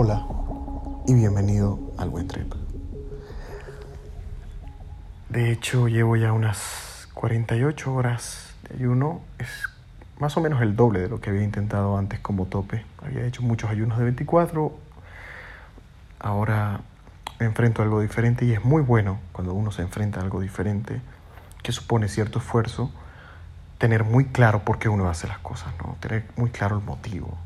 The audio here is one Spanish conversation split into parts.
Hola y bienvenido al Buen Trip. De hecho, llevo ya unas 48 horas de ayuno. Es más o menos el doble de lo que había intentado antes como tope. Había hecho muchos ayunos de 24. Ahora me enfrento a algo diferente y es muy bueno cuando uno se enfrenta a algo diferente que supone cierto esfuerzo tener muy claro por qué uno hace las cosas, ¿no? Tener muy claro el motivo.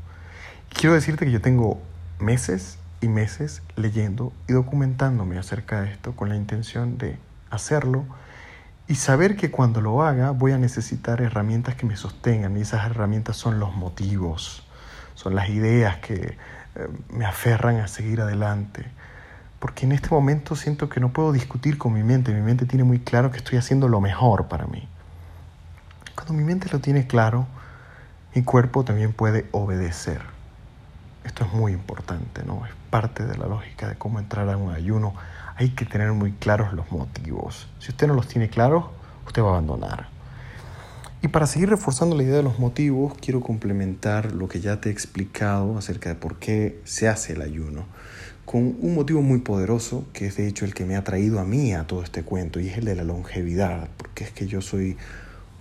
quiero decirte que yo tengo meses y meses leyendo y documentándome acerca de esto con la intención de hacerlo y saber que cuando lo haga voy a necesitar herramientas que me sostengan y esas herramientas son los motivos, son las ideas que eh, me aferran a seguir adelante. Porque en este momento siento que no puedo discutir con mi mente, mi mente tiene muy claro que estoy haciendo lo mejor para mí. Cuando mi mente lo tiene claro, mi cuerpo también puede obedecer. Esto es muy importante, ¿no? Es parte de la lógica de cómo entrar a un ayuno. Hay que tener muy claros los motivos. Si usted no los tiene claros, usted va a abandonar. Y para seguir reforzando la idea de los motivos, quiero complementar lo que ya te he explicado acerca de por qué se hace el ayuno, con un motivo muy poderoso, que es de hecho el que me ha traído a mí a todo este cuento, y es el de la longevidad, porque es que yo soy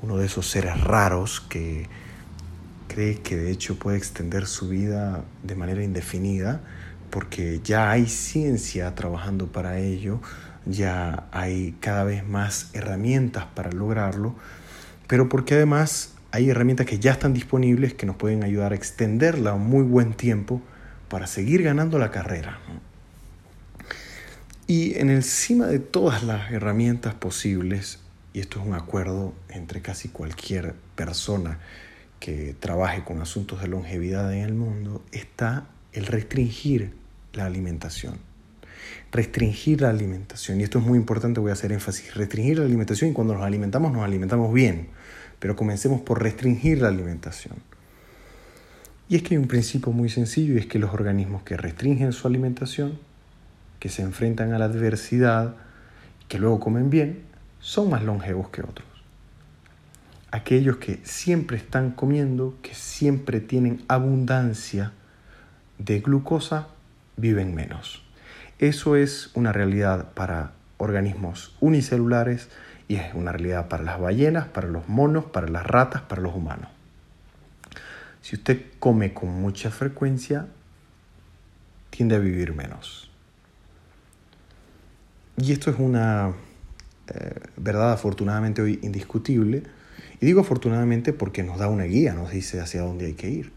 uno de esos seres raros que cree que de hecho puede extender su vida de manera indefinida porque ya hay ciencia trabajando para ello, ya hay cada vez más herramientas para lograrlo, pero porque además hay herramientas que ya están disponibles que nos pueden ayudar a extenderla un muy buen tiempo para seguir ganando la carrera. Y en encima de todas las herramientas posibles, y esto es un acuerdo entre casi cualquier persona que trabaje con asuntos de longevidad en el mundo, está el restringir la alimentación. Restringir la alimentación, y esto es muy importante, voy a hacer énfasis, restringir la alimentación y cuando nos alimentamos nos alimentamos bien, pero comencemos por restringir la alimentación. Y es que hay un principio muy sencillo y es que los organismos que restringen su alimentación, que se enfrentan a la adversidad, que luego comen bien, son más longevos que otros aquellos que siempre están comiendo, que siempre tienen abundancia de glucosa, viven menos. Eso es una realidad para organismos unicelulares y es una realidad para las ballenas, para los monos, para las ratas, para los humanos. Si usted come con mucha frecuencia, tiende a vivir menos. Y esto es una eh, verdad afortunadamente hoy indiscutible y digo afortunadamente porque nos da una guía, nos dice hacia dónde hay que ir.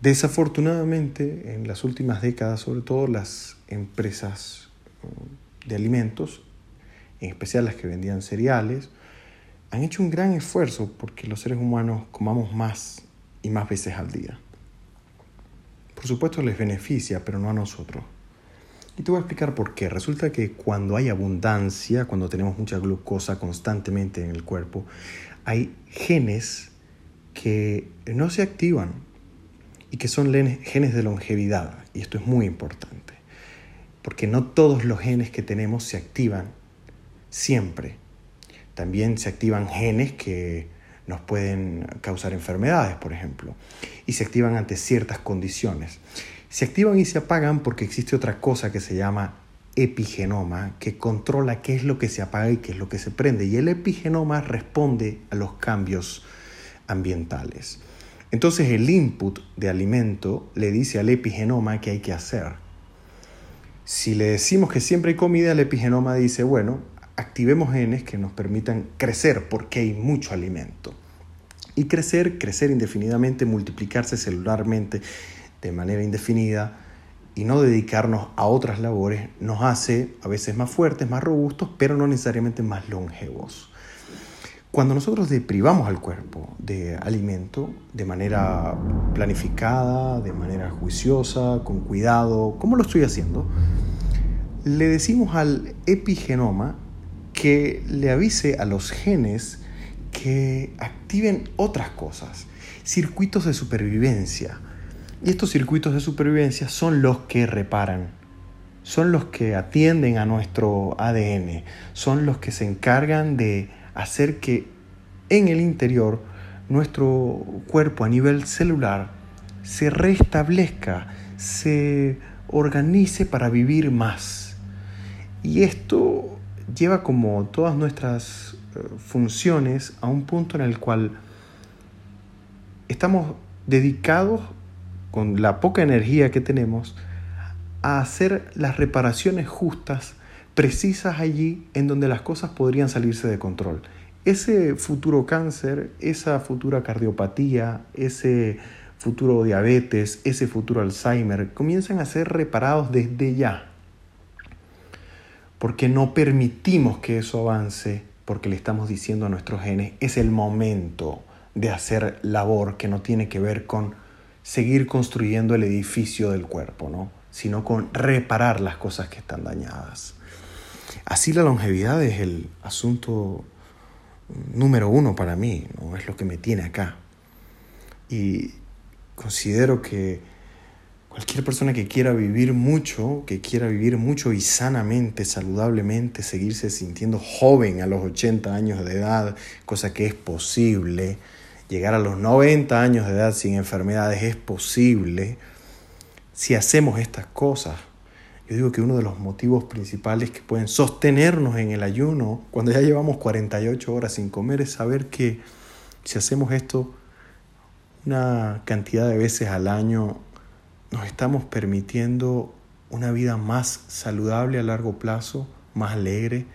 Desafortunadamente, en las últimas décadas, sobre todo las empresas uh, de alimentos, en especial las que vendían cereales, han hecho un gran esfuerzo porque los seres humanos comamos más y más veces al día. Por supuesto les beneficia, pero no a nosotros. Y te voy a explicar por qué. Resulta que cuando hay abundancia, cuando tenemos mucha glucosa constantemente en el cuerpo, hay genes que no se activan y que son genes de longevidad. Y esto es muy importante, porque no todos los genes que tenemos se activan siempre. También se activan genes que nos pueden causar enfermedades, por ejemplo, y se activan ante ciertas condiciones. Se activan y se apagan porque existe otra cosa que se llama epigenoma que controla qué es lo que se apaga y qué es lo que se prende. Y el epigenoma responde a los cambios ambientales. Entonces el input de alimento le dice al epigenoma qué hay que hacer. Si le decimos que siempre hay comida, el epigenoma dice, bueno, activemos genes que nos permitan crecer porque hay mucho alimento. Y crecer, crecer indefinidamente, multiplicarse celularmente de manera indefinida, y no dedicarnos a otras labores nos hace a veces más fuertes, más robustos, pero no necesariamente más longevos. Cuando nosotros deprivamos al cuerpo de alimento de manera planificada, de manera juiciosa, con cuidado, ¿cómo lo estoy haciendo? Le decimos al epigenoma que le avise a los genes que activen otras cosas, circuitos de supervivencia, y estos circuitos de supervivencia son los que reparan, son los que atienden a nuestro ADN, son los que se encargan de hacer que en el interior nuestro cuerpo a nivel celular se restablezca, se organice para vivir más. Y esto lleva como todas nuestras eh, funciones a un punto en el cual estamos dedicados con la poca energía que tenemos a hacer las reparaciones justas, precisas allí en donde las cosas podrían salirse de control. Ese futuro cáncer, esa futura cardiopatía, ese futuro diabetes, ese futuro Alzheimer, comienzan a ser reparados desde ya. Porque no permitimos que eso avance, porque le estamos diciendo a nuestros genes, es el momento de hacer labor que no tiene que ver con seguir construyendo el edificio del cuerpo, ¿no? sino con reparar las cosas que están dañadas. Así la longevidad es el asunto número uno para mí, ¿no? es lo que me tiene acá. Y considero que cualquier persona que quiera vivir mucho, que quiera vivir mucho y sanamente, saludablemente, seguirse sintiendo joven a los 80 años de edad, cosa que es posible, llegar a los 90 años de edad sin enfermedades es posible, si hacemos estas cosas. Yo digo que uno de los motivos principales que pueden sostenernos en el ayuno cuando ya llevamos 48 horas sin comer es saber que si hacemos esto una cantidad de veces al año, nos estamos permitiendo una vida más saludable a largo plazo, más alegre,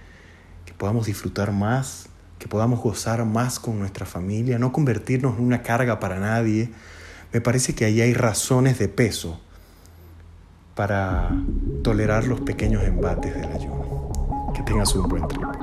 que podamos disfrutar más, que podamos gozar más con nuestra familia, no convertirnos en una carga para nadie. Me parece que ahí hay razones de peso para tolerar los pequeños embates del ayuno. Que tengas un buen tiempo.